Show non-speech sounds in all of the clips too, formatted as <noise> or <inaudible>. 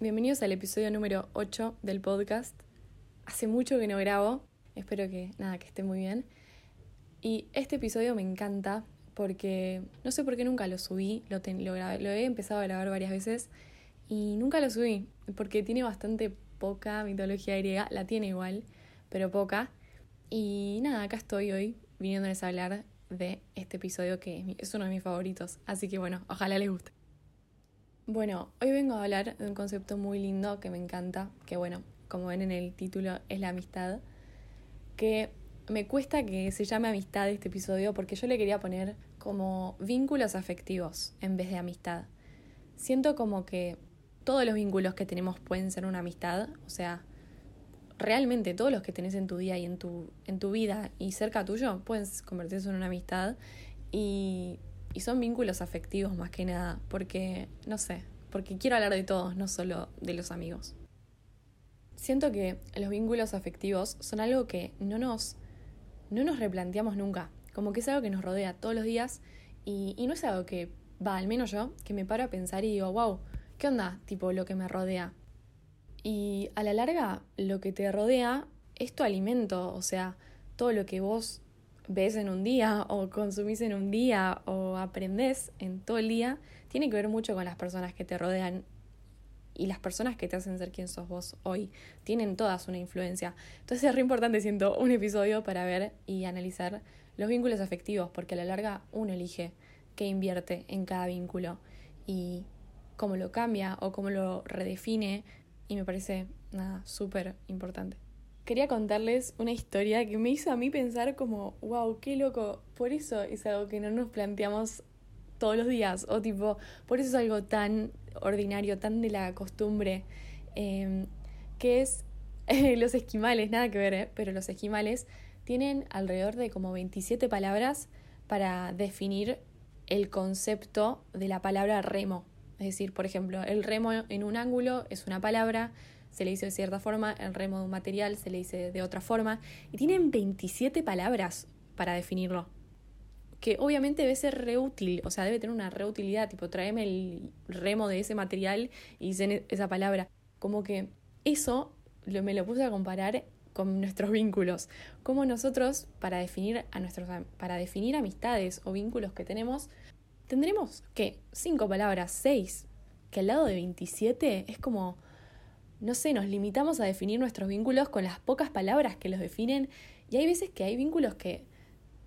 Bienvenidos al episodio número 8 del podcast. Hace mucho que no grabo, espero que nada, que esté muy bien. Y este episodio me encanta porque no sé por qué nunca lo subí, lo, lo, lo he empezado a grabar varias veces y nunca lo subí porque tiene bastante poca mitología griega, la tiene igual, pero poca. Y nada, acá estoy hoy viniéndoles a hablar de este episodio que es uno de mis favoritos, así que bueno, ojalá les guste. Bueno, hoy vengo a hablar de un concepto muy lindo que me encanta, que bueno, como ven en el título es la amistad, que me cuesta que se llame amistad este episodio porque yo le quería poner como vínculos afectivos en vez de amistad. Siento como que todos los vínculos que tenemos pueden ser una amistad, o sea, realmente todos los que tenés en tu día y en tu, en tu vida y cerca tuyo pueden convertirse en una amistad y y son vínculos afectivos más que nada, porque, no sé, porque quiero hablar de todos, no solo de los amigos. Siento que los vínculos afectivos son algo que no nos, no nos replanteamos nunca, como que es algo que nos rodea todos los días y, y no es algo que, va, al menos yo, que me paro a pensar y digo, wow, ¿qué onda? Tipo, lo que me rodea. Y a la larga, lo que te rodea es tu alimento, o sea, todo lo que vos ves en un día o consumís en un día o aprendés en todo el día, tiene que ver mucho con las personas que te rodean y las personas que te hacen ser quien sos vos hoy. Tienen todas una influencia. Entonces es re importante, siento, un episodio para ver y analizar los vínculos afectivos, porque a la larga uno elige qué invierte en cada vínculo y cómo lo cambia o cómo lo redefine y me parece nada súper importante quería contarles una historia que me hizo a mí pensar como, wow, qué loco. Por eso es algo que no nos planteamos todos los días. O tipo, por eso es algo tan ordinario, tan de la costumbre. Em, que es <laughs> los esquimales, nada que ver, ¿eh? pero los esquimales tienen alrededor de como 27 palabras para definir el concepto de la palabra remo. Es decir, por ejemplo, el remo en un ángulo es una palabra, se le dice de cierta forma, el remo de un material se le dice de otra forma, y tienen 27 palabras para definirlo. Que obviamente debe ser reútil, o sea, debe tener una reutilidad, tipo, tráeme el remo de ese material y dicen esa palabra. Como que eso lo, me lo puse a comparar con nuestros vínculos. Como nosotros, para definir, a nuestros, para definir amistades o vínculos que tenemos, tendremos, ¿qué? Cinco palabras, seis. Que al lado de 27 es como no sé, nos limitamos a definir nuestros vínculos con las pocas palabras que los definen y hay veces que hay vínculos que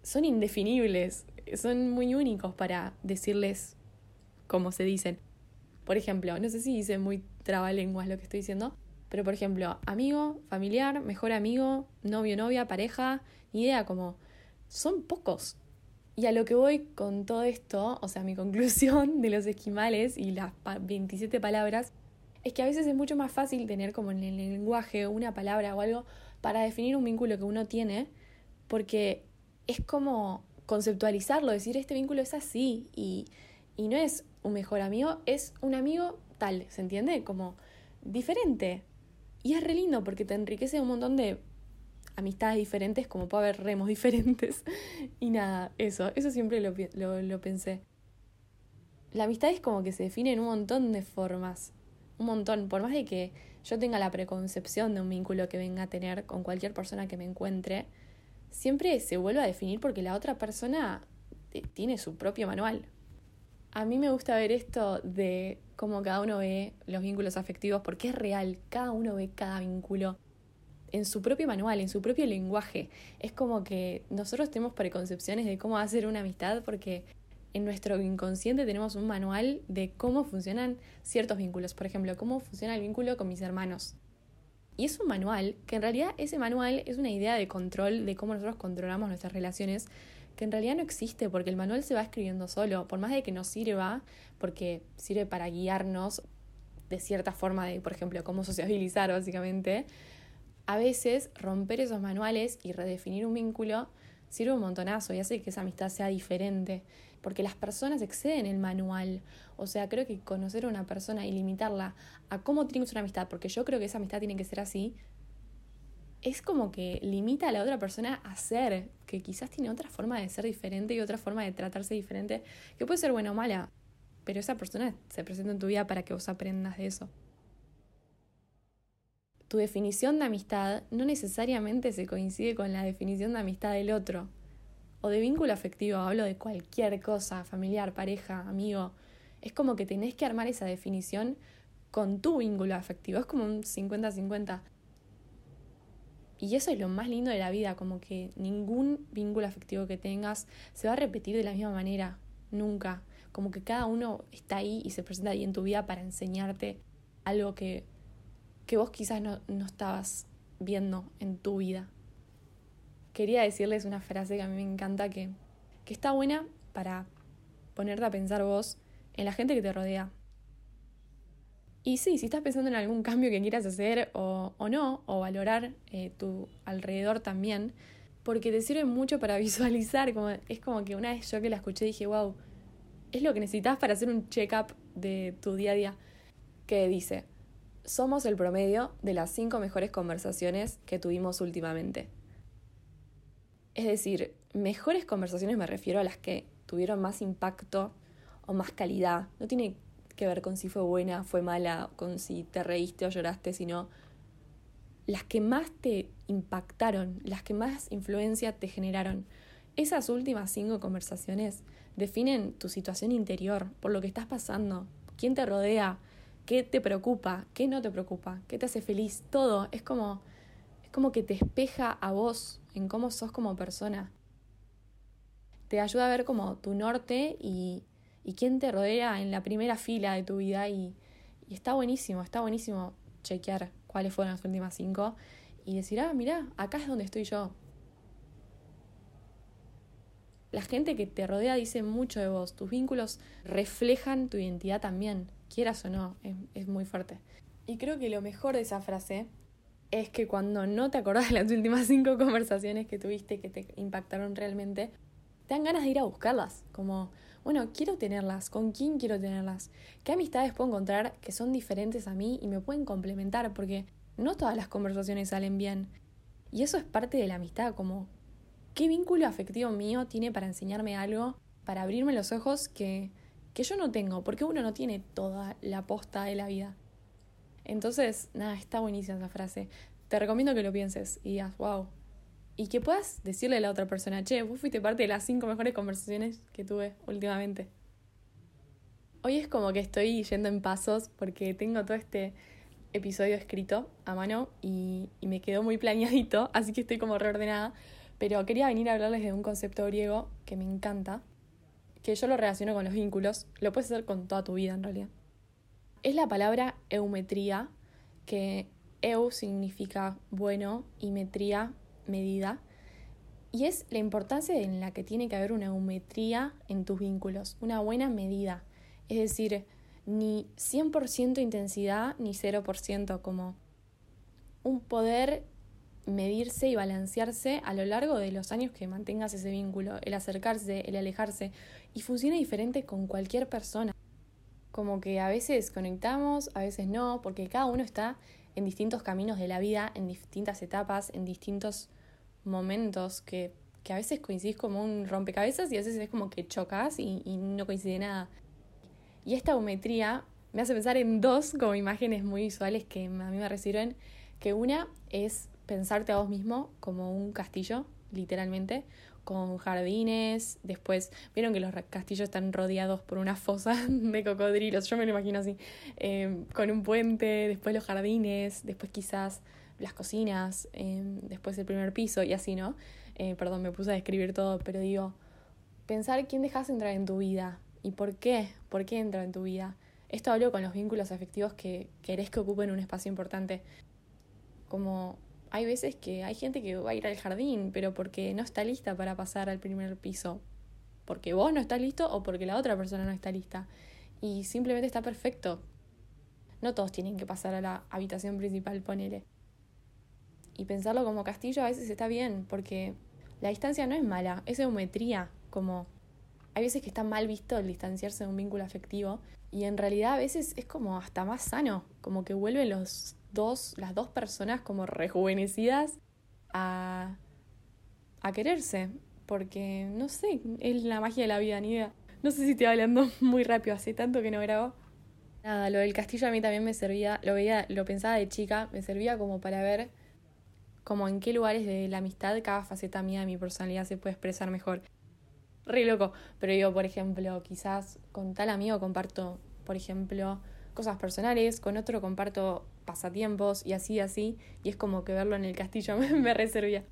son indefinibles, son muy únicos para decirles cómo se dicen. Por ejemplo, no sé si dice muy trabalenguas lo que estoy diciendo, pero por ejemplo, amigo, familiar, mejor amigo, novio, novia, pareja, idea, como son pocos. Y a lo que voy con todo esto, o sea, mi <laughs> conclusión de los esquimales y las 27 palabras, es que a veces es mucho más fácil tener como en el lenguaje una palabra o algo para definir un vínculo que uno tiene, porque es como conceptualizarlo, decir este vínculo es así y, y no es un mejor amigo, es un amigo tal, ¿se entiende? Como diferente. Y es re lindo porque te enriquece un montón de amistades diferentes, como puede haber remos <laughs> diferentes. y nada, eso, eso siempre lo, lo, lo pensé. La amistad es como que se define en un montón de formas un montón, por más de que yo tenga la preconcepción de un vínculo que venga a tener con cualquier persona que me encuentre, siempre se vuelve a definir porque la otra persona tiene su propio manual. A mí me gusta ver esto de cómo cada uno ve los vínculos afectivos porque es real, cada uno ve cada vínculo en su propio manual, en su propio lenguaje. Es como que nosotros tenemos preconcepciones de cómo hacer una amistad porque en nuestro inconsciente tenemos un manual de cómo funcionan ciertos vínculos. Por ejemplo, cómo funciona el vínculo con mis hermanos. Y es un manual que en realidad ese manual es una idea de control de cómo nosotros controlamos nuestras relaciones que en realidad no existe porque el manual se va escribiendo solo, por más de que nos sirva, porque sirve para guiarnos de cierta forma de, por ejemplo, cómo sociabilizar básicamente, a veces romper esos manuales y redefinir un vínculo sirve un montonazo y hace que esa amistad sea diferente porque las personas exceden el manual. O sea, creo que conocer a una persona y limitarla a cómo tiene una amistad, porque yo creo que esa amistad tiene que ser así, es como que limita a la otra persona a ser, que quizás tiene otra forma de ser diferente y otra forma de tratarse diferente, que puede ser buena o mala, pero esa persona se presenta en tu vida para que vos aprendas de eso. tu definición de amistad no necesariamente se coincide con la definición de amistad del otro. O de vínculo afectivo, hablo de cualquier cosa, familiar, pareja, amigo. Es como que tenés que armar esa definición con tu vínculo afectivo. Es como un 50-50. Y eso es lo más lindo de la vida, como que ningún vínculo afectivo que tengas se va a repetir de la misma manera, nunca. Como que cada uno está ahí y se presenta ahí en tu vida para enseñarte algo que, que vos quizás no, no estabas viendo en tu vida. Quería decirles una frase que a mí me encanta, que, que está buena para ponerte a pensar vos en la gente que te rodea, y sí, si estás pensando en algún cambio que quieras hacer o, no, o valorar eh, tu alrededor también, porque te sirve mucho para <laughs> visualizar, como, es como que una vez yo que la escuché dije, wow, es lo que necesitas para hacer un check-up de tu día a día, que dice, somos el promedio de las cinco mejores conversaciones que tuvimos últimamente. Es decir, mejores conversaciones me refiero a las que tuvieron más impacto o más calidad. No tiene que ver con si fue buena, fue mala, con si te reíste o lloraste, sino las que más te impactaron, las que más influencia te generaron. Esas últimas cinco conversaciones definen tu situación interior, por lo que estás pasando, quién te rodea, qué te preocupa, qué no te preocupa, qué te hace feliz, todo. Es como, como que te espeja a vos en cómo sos como persona. Te ayuda a ver como tu norte y, y quién te rodea en la primera fila de tu vida y, está buenísimo, está buenísimo chequear cuáles fueron las últimas cinco y decir, ah, mira, acá es donde estoy yo. La gente que te rodea dice mucho de vos, tus vínculos reflejan tu identidad también, quieras o no, es, es muy fuerte. Y creo que lo mejor de esa frase es que cuando no te acordás de las últimas cinco conversaciones que tuviste que te impactaron realmente, te dan ganas de ir a buscarlas, como bueno, quiero tenerlas, ¿con quién quiero tenerlas? ¿Qué amistades puedo encontrar que son diferentes a mí y me pueden complementar? Porque no todas las conversaciones salen bien. Y eso es parte de la amistad, como qué vínculo afectivo mío tiene para enseñarme algo, para abrirme los ojos que, que yo no tengo, porque uno no tiene toda la posta de la vida. Entonces, nada, está buenísima esa frase. Te recomiendo que lo pienses y digas, wow, y que puedas decirle a la otra persona, che, vos fuiste parte de las cinco mejores conversaciones que tuve últimamente. Hoy es como que estoy yendo en pasos porque tengo todo este episodio escrito a mano y, me quedó muy planeadito, <laughs> así que estoy como reordenada. Pero quería venir a hablarles de un concepto griego que me encanta, que yo lo relaciono con los vínculos, lo puedes hacer con toda tu vida en realidad. Es la palabra eumetría, que eu significa bueno y metría medida, y es la importancia en la que tiene que haber una eumetría en tus vínculos, una buena medida. Es decir, ni 100% intensidad ni 0%, como un poder medirse y balancearse a lo largo de los años que mantengas ese vínculo, el acercarse, el alejarse, y funciona diferente con cualquier persona. Como que a veces conectamos, a veces no, porque cada uno está en distintos caminos de la vida, en distintas etapas, en distintos momentos que, a veces coincidís como un rompecabezas y a veces es como que chocas y, no coincide nada. Y esta geometría me hace pensar en dos como imágenes muy visuales que a mí me reciben, que una es pensarte a vos mismo como un castillo, literalmente, con jardines, después, vieron que los castillos están rodeados por una fosa <laughs> de cocodrilos, yo me lo imagino así, eh, con un puente, después los jardines, después quizás las cocinas, em, después el primer piso y así, ¿no? Eh, perdón, me puse a describir todo, pero digo, pensar quién dejas entrar en tu vida y por qué, por qué entra en tu vida. Esto hablo con los vínculos afectivos que querés que ocupen un espacio importante. Como hay veces que hay gente que va a ir al jardín, pero porque no está lista para pasar al primer piso. Porque vos no estás listo o porque la otra persona no está lista. Y simplemente está perfecto. No todos tienen que pasar a la habitación principal, ponele. Y pensarlo como castillo a veces está bien, porque la distancia no es mala, es geometría, como hay veces que está mal visto el distanciarse de un vínculo afectivo y en realidad a veces es como hasta más sano, como que vuelven los dos, las dos personas como rejuvenecidas a, a quererse, porque no sé, es la magia de la vida, ni idea. No sé si estoy hablando <laughs> muy rápido, hace tanto que no grabo. Nada, lo del castillo a mí también me servía, lo veía, lo pensaba de chica, me servía como para ver como en qué lugares de la amistad cada faceta mía de mi personalidad se puede expresar mejor. Re loco, pero digo, por ejemplo, quizás con tal amigo comparto, por ejemplo, cosas personales, con otro comparto pasatiempos y así, así, y es como que verlo en el castillo <laughs> me, me reservía.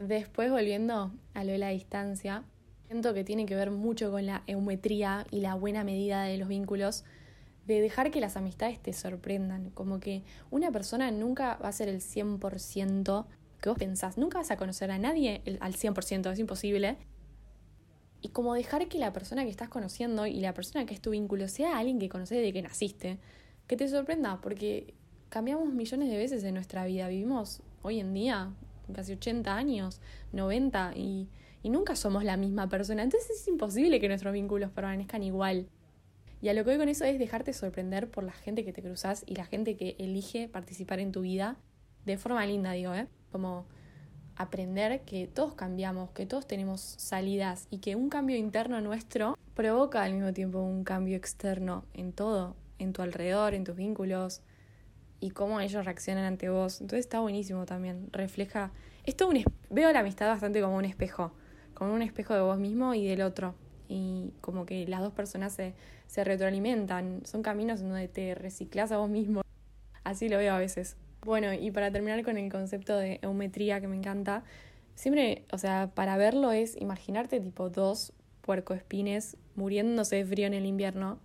Después, volviendo a lo de la distancia, siento que tiene que ver mucho con la eumetría y la buena medida de los vínculos, de dejar que las amistades te sorprendan, como que una persona nunca va a ser el 100% que vos pensás, nunca vas a conocer a nadie al 100%, es imposible. Y como dejar que la persona que estás conociendo y la persona que es tu vínculo sea alguien que conoces desde que naciste, que te sorprenda, porque cambiamos millones de veces en nuestra vida, vivimos hoy en día casi 80 años, 90, y, y nunca somos la misma persona, entonces es imposible que nuestros vínculos permanezcan igual. Y a lo que voy con eso es dejarte sorprender por la gente que te cruzas y la gente que elige participar en tu vida de forma linda, digo, ¿eh? Como aprender que todos cambiamos, que todos tenemos salidas y que un cambio interno nuestro provoca al mismo tiempo un cambio externo en todo, en tu alrededor, en tus vínculos y cómo ellos reaccionan ante vos. Entonces está buenísimo también, refleja... Esto un veo la amistad bastante como un espejo, como un espejo de vos mismo y del otro y como que las dos personas se, se retroalimentan, son caminos en donde te reciclas a vos mismo. Así lo veo a veces. Bueno, y para terminar con el concepto de eumetría que me encanta, siempre, o sea, para verlo es imaginarte tipo dos puercoespines muriéndose de frío en el invierno.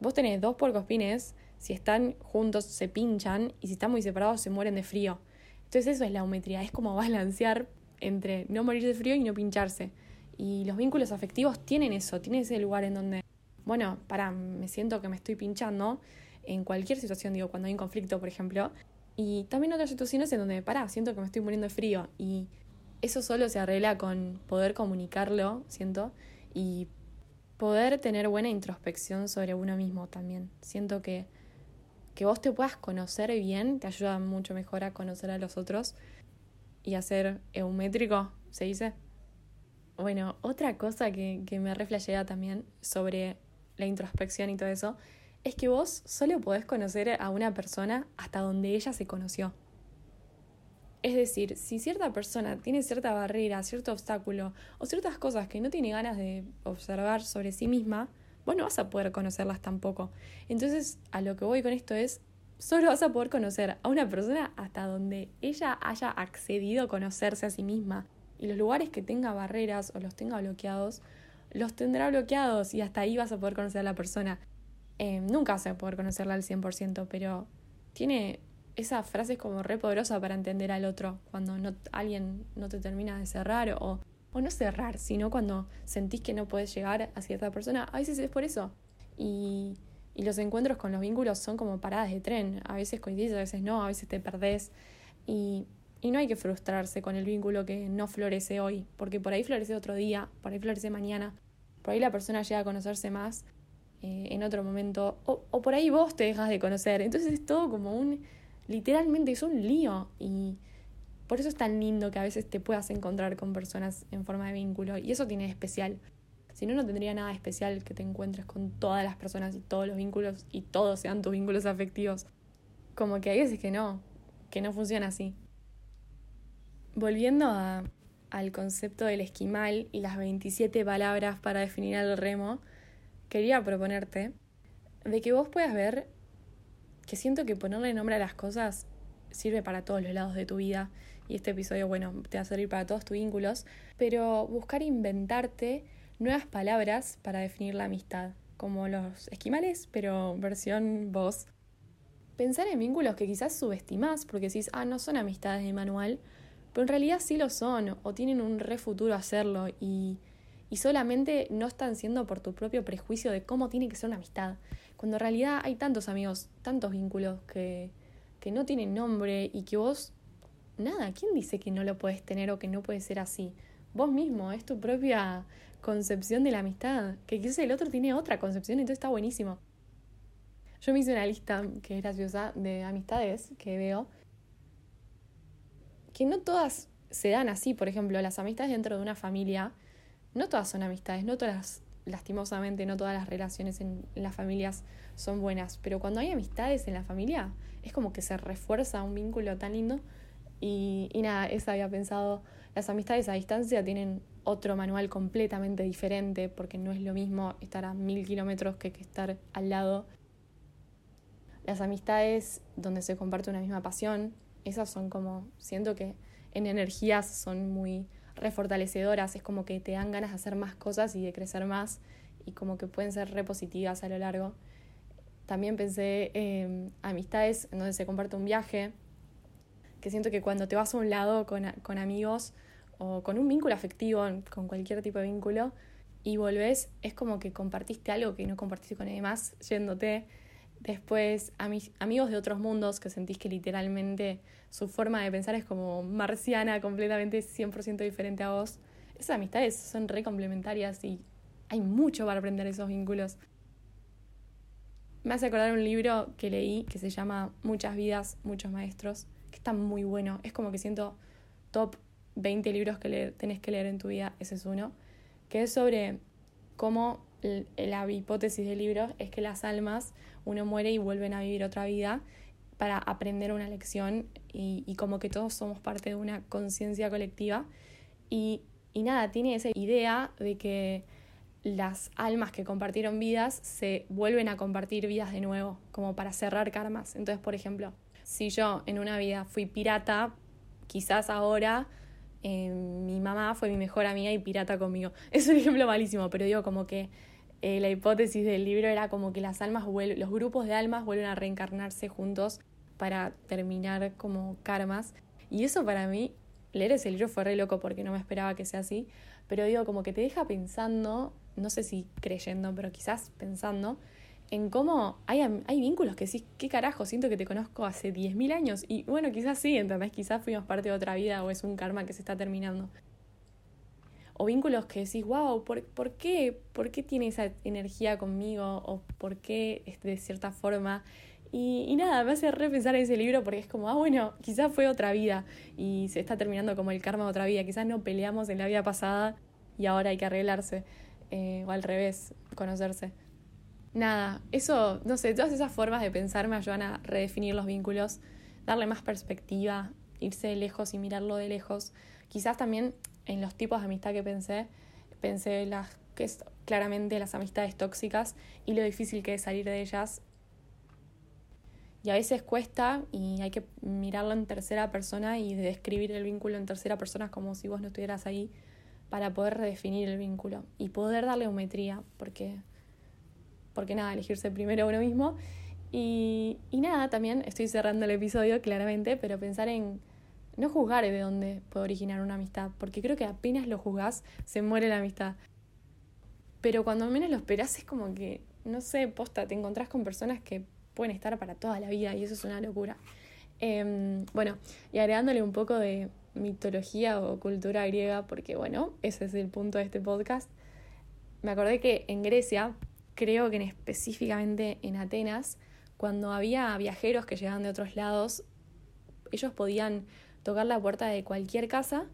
Vos tenés dos puercoespines, si están juntos se pinchan y si están muy separados se mueren de frío. Entonces eso es la eumetría, es como balancear entre no morir de frío y no pincharse. Y los vínculos afectivos tienen eso, tienen ese lugar en donde, bueno, para, me siento que me estoy pinchando en cualquier situación, digo, cuando hay un conflicto, por ejemplo. Y también otras situaciones en donde, para, siento que me estoy muriendo de frío. Y eso solo se arregla con poder comunicarlo, siento, y poder tener buena introspección sobre uno mismo también. Siento que que vos te puedas conocer bien te ayuda mucho mejor a conocer a los otros y a ser eumétrico, se dice. Bueno, otra cosa que, que me reflejea también sobre la introspección y todo eso es que vos solo podés conocer a una persona hasta donde ella se conoció. Es decir, si cierta persona tiene cierta barrera, cierto obstáculo o ciertas cosas que no tiene ganas de observar sobre sí misma, vos no vas a poder conocerlas tampoco. Entonces, a lo que voy con esto es, solo vas a poder conocer a una persona hasta donde ella haya accedido a conocerse a sí misma y los lugares que tenga barreras o los tenga bloqueados, los tendrá bloqueados y hasta ahí vas a poder conocer a la persona. Eh, nunca vas a poder conocerla al 100%, pero tiene esa frase como re poderosa para entender al otro, cuando no, alguien no te termina de cerrar o, o no cerrar, sino cuando sentís que no puedes llegar a cierta persona, a veces es por eso. Y, y los encuentros con los vínculos son como paradas de tren, a veces coincides, a veces no, a veces te perdés. Y y no hay que frustrarse con el vínculo que no florece hoy, porque por ahí florece otro día, por ahí florece mañana, por ahí la persona llega a conocerse más eh, en otro momento, o, o por ahí vos te dejas de conocer. Entonces es todo como un, literalmente es un lío y por eso es tan lindo que a veces te puedas encontrar con personas en forma de vínculo y eso tiene especial. Si no, no tendría nada especial que te encuentres con todas las personas y todos los vínculos y todos sean tus vínculos afectivos. Como que hay veces que no, que no funciona así. Volviendo al concepto del esquimal y las 27 palabras para definir al remo, quería proponerte de que vos puedas ver que siento que ponerle nombre a las cosas sirve para todos los lados de tu vida y este episodio, bueno, te va a servir para todos tus vínculos, pero buscar inventarte nuevas palabras para definir la amistad, como los esquimales, pero versión vos. Pensar en vínculos que quizás subestimás porque decís, ah, no son amistades de manual, pero en realidad sí lo son o tienen un re futuro hacerlo y, y solamente no están siendo por tu propio prejuicio de cómo tiene que ser una amistad. Cuando en realidad hay tantos amigos, tantos vínculos que, que no tienen nombre y que vos, nada, ¿quién dice que no lo puedes tener o que no puede ser así? Vos mismo, es tu propia concepción de la amistad, que quizás el otro tiene otra concepción, entonces está buenísimo. Yo me hice una lista que es graciosa de amistades que veo que no todas se dan así, por ejemplo, las amistades dentro de una familia, no todas son amistades, no todas lastimosamente no todas las relaciones en, las familias son buenas, pero cuando hay amistades en la familia es como que se refuerza un vínculo tan lindo y, y nada, eso había pensado, las amistades a distancia tienen otro manual completamente diferente porque no es lo mismo estar a mil kilómetros que, estar al lado. Las amistades donde se comparte una misma pasión, esas son como, siento que en energías son muy refortalecedoras, es como que te dan ganas de hacer más cosas y de crecer más y como que pueden ser repositivas a lo largo. También pensé en amistades en donde se comparte un viaje, que siento que cuando te vas a un lado con, con amigos o con un vínculo afectivo, con cualquier tipo de vínculo, y volvés, es como que compartiste algo que no compartiste con nadie más yéndote. Después, a mis amigos de otros mundos que sentís que literalmente su forma de pensar es como marciana, completamente 100% diferente a vos. Esas amistades son re complementarias y hay mucho para aprender esos vínculos. Me hace acordar un libro que leí que se llama Muchas vidas, muchos maestros, está muy bueno. Es como que siento top 20 libros que leer, tenés que leer en tu vida, ese es uno, que es sobre cómo la hipótesis del libro es que las almas, uno muere y vuelven a vivir otra vida para aprender una lección y, como que todos somos parte de una conciencia colectiva. Y, y nada, tiene esa idea de que las almas que compartieron vidas se vuelven a compartir vidas de nuevo, como para cerrar karmas. Entonces, por ejemplo, si yo en una vida fui pirata, quizás ahora eh, mi mamá fue mi mejor amiga y pirata conmigo. <laughs> Es un ejemplo malísimo, pero digo como que eh, la hipótesis del libro era como que las almas los grupos de almas vuelven a reencarnarse juntos para terminar como karmas. Y eso para mí, leer ese libro fue re loco porque no me esperaba que sea así, pero digo como que te deja pensando, no sé si creyendo, pero quizás pensando en cómo hay, hay vínculos que sí, qué carajo, siento que te conozco hace 10.000 años y bueno, quizás sí, ¿entendés? Quizás fuimos parte de otra vida o es un karma que se está terminando. O vínculos que decís, wow, ¿por, ¿por qué? ¿Por qué tiene esa energía conmigo? ¿O por qué de cierta forma? Y, y, nada, me hace repensar ese libro porque es como, ah, bueno, quizás fue otra vida y se está terminando como el karma de otra vida. Quizás no peleamos en la vida pasada y ahora hay que arreglarse. Eh, o al revés, conocerse nada, eso, no sé, todas esas formas de pensar me ayudan a redefinir los vínculos, darle más perspectiva, irse de lejos y mirarlo de lejos. Quizás también en los tipos de amistad que pensé, pensé las que es claramente las amistades tóxicas y lo difícil que es salir de ellas. Y a veces cuesta y hay que mirarlo en tercera persona y describir el vínculo en tercera persona como si vos no estuvieras ahí para poder redefinir el vínculo y poder darle geometría, porque porque nada, elegirse primero a uno mismo. Y, nada, también estoy cerrando el episodio claramente, pero pensar en no juzgar de dónde puede originar una amistad, porque creo que apenas lo juzgás, se muere la amistad. Pero cuando menos lo esperás es como que, no sé, posta, te encontrás con personas que pueden estar para toda la vida y eso es una locura. Em, bueno, y agregándole un poco de mitología o cultura griega, porque bueno, ese es el punto de este podcast, me acordé que en Grecia creo que en específicamente en Atenas, cuando había viajeros que llegaban de otros lados, ellos podían tocar la puerta de cualquier casa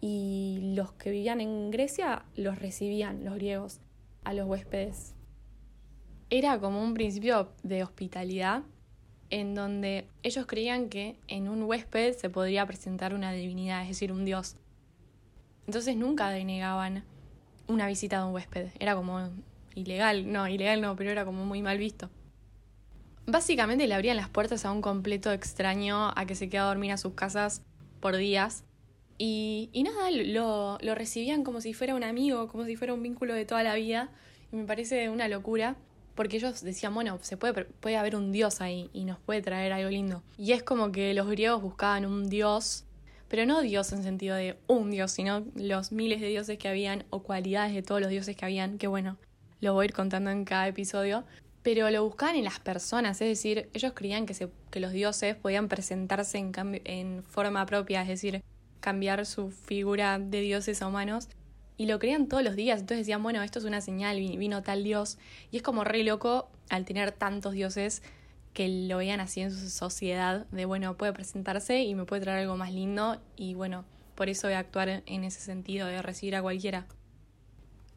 y los que vivían en Grecia los recibían, los griegos, a los huéspedes. Era como un principio de hospitalidad en donde ellos creían que en un huésped se podría presentar una divinidad, es decir, un dios. Entonces nunca denegaban una visita de un huésped. Era como ilegal, no, ilegal no, pero era como muy mal visto. Básicamente le abrían las puertas a un completo extraño a que se queda a dormir a sus casas por días. Y, y nada, lo, lo recibían como si fuera un amigo, como si fuera un vínculo de toda la vida. Y me parece una locura, porque ellos decían, bueno, se puede, puede haber un dios ahí y nos puede traer algo lindo. Y es como que los griegos buscaban un dios, pero no dios en sentido de un dios, sino los miles de dioses que habían o cualidades de todos los dioses que habían, que bueno, lo voy a ir contando en cada episodio, pero lo buscaban en las personas, es decir, ellos creían que, se, que los dioses podían presentarse en, en forma propia, es decir, cambiar su figura de dioses a humanos, y lo creían todos los días, entonces decían, bueno, esto es una señal, vino tal dios, y es como re loco al tener tantos dioses que lo vean así en su sociedad, de bueno, puede presentarse y me puede traer algo más lindo, y bueno, por eso voy a actuar en ese sentido, de recibir a cualquiera.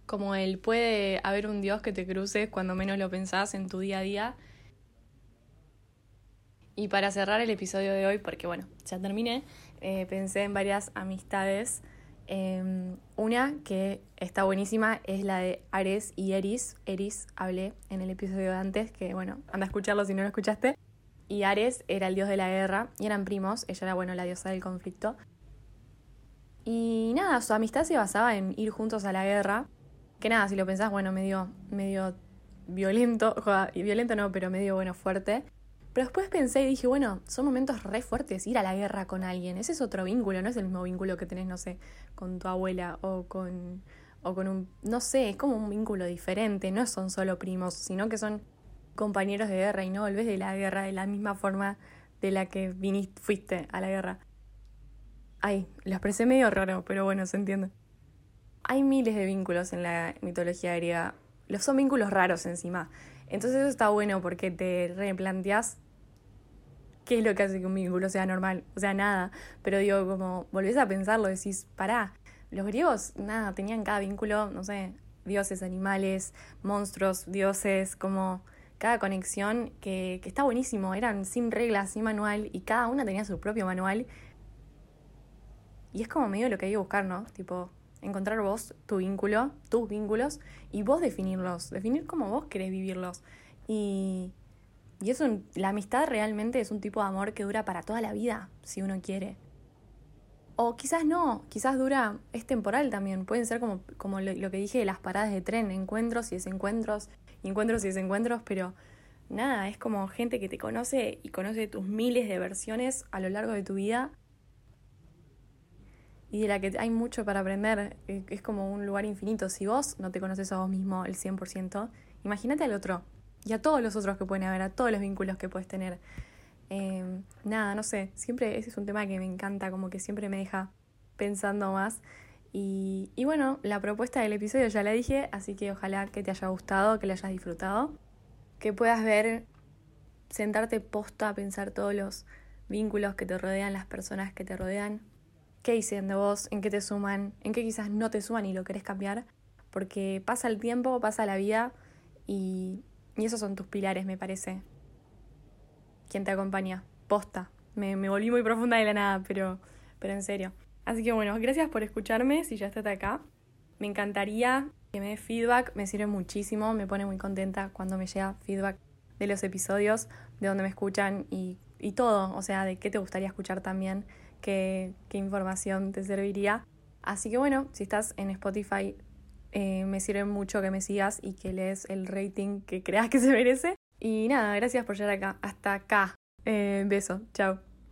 Como el puede haber un Dios que te cruce cuando menos lo pensás en tu día a día. Y para cerrar el episodio de hoy, porque bueno, ya terminé, eh, pensé en varias amistades. Em, una que está buenísima es la de Ares y Eris. Eris hablé en el episodio de antes, que bueno, anda a escucharlo si no lo escuchaste. Y Ares era el dios de la guerra y eran primos. Ella era, bueno, la diosa del conflicto. Y nada, su amistad se basaba en ir juntos a la guerra. Que nada, si lo pensás, bueno, medio, medio violento, <laughs> y violento no, pero medio, bueno, fuerte. Pero después pensé y dije, bueno, son momentos re fuertes ir a la guerra con alguien. Ese es otro vínculo, no es el mismo vínculo que tenés, no sé, con tu abuela o con, o con un, no sé, es como un vínculo diferente. No son solo primos, sino que son compañeros de guerra y no volvés de la guerra de la misma forma de la que viniste, fuiste a la guerra. Ay, lo expresé medio raro, pero bueno, se entiende. Hay miles de vínculos en la mitología griega. Los son vínculos raros encima. Entonces eso está bueno porque te replanteas qué es lo que hace que un vínculo sea normal. O sea, nada. Pero digo, como volvés a pensarlo, decís, pará. Los griegos, nada, tenían cada vínculo, no sé, dioses, animales, monstruos, dioses, como cada conexión que, que está buenísimo. Eran sin reglas, sin manual y cada una tenía su propio manual y es como medio lo que hay que buscar, ¿no? Tipo, encontrar vos tu vínculo, tus vínculos, y vos definirlos, definir cómo vos querés vivirlos. Y, y eso, la amistad realmente es un tipo de amor que dura para toda la vida, si uno quiere. O quizás no, quizás dura, es temporal también, pueden ser como, como lo, lo que dije de las paradas de tren, encuentros y desencuentros, encuentros y desencuentros, pero nada, es como gente que te conoce y conoce tus miles de versiones a lo largo de tu vida y de la que hay mucho para aprender. Eh, es como un lugar infinito. Si vos no te conoces a vos mismo el 100%, imagínate al otro y a todos los otros que pueden haber, a todos los vínculos que puedes tener. Em, nada, no sé, siempre ese es un tema que me encanta, como que siempre me deja pensando más. Y, y bueno, la propuesta del episodio ya la dije, así que ojalá que te haya gustado, que la hayas disfrutado, que puedas ver, sentarte posta a pensar todos los vínculos que te rodean, las personas que te rodean, qué dicen de vos, en qué te suman, en qué quizás no te suman y lo querés cambiar, porque pasa el tiempo, pasa la vida y, y esos son tus pilares, me parece. ¿Quién te acompaña? Posta. Me, me volví muy profunda de la nada, pero, pero en serio. Así que bueno, gracias por escucharme, si ya estás acá. Me encantaría que me des feedback, me sirve muchísimo, me pone muy contenta cuando me llega feedback de los episodios, de donde me escuchan y, y todo, o sea, de qué te gustaría escuchar también qué, información te serviría. Así que bueno, si estás en Spotify, eh, me sirve mucho que me sigas y que lees el rating que creas que se merece. Y nada, gracias por llegar acá. Hasta acá. Eh, beso. Chao.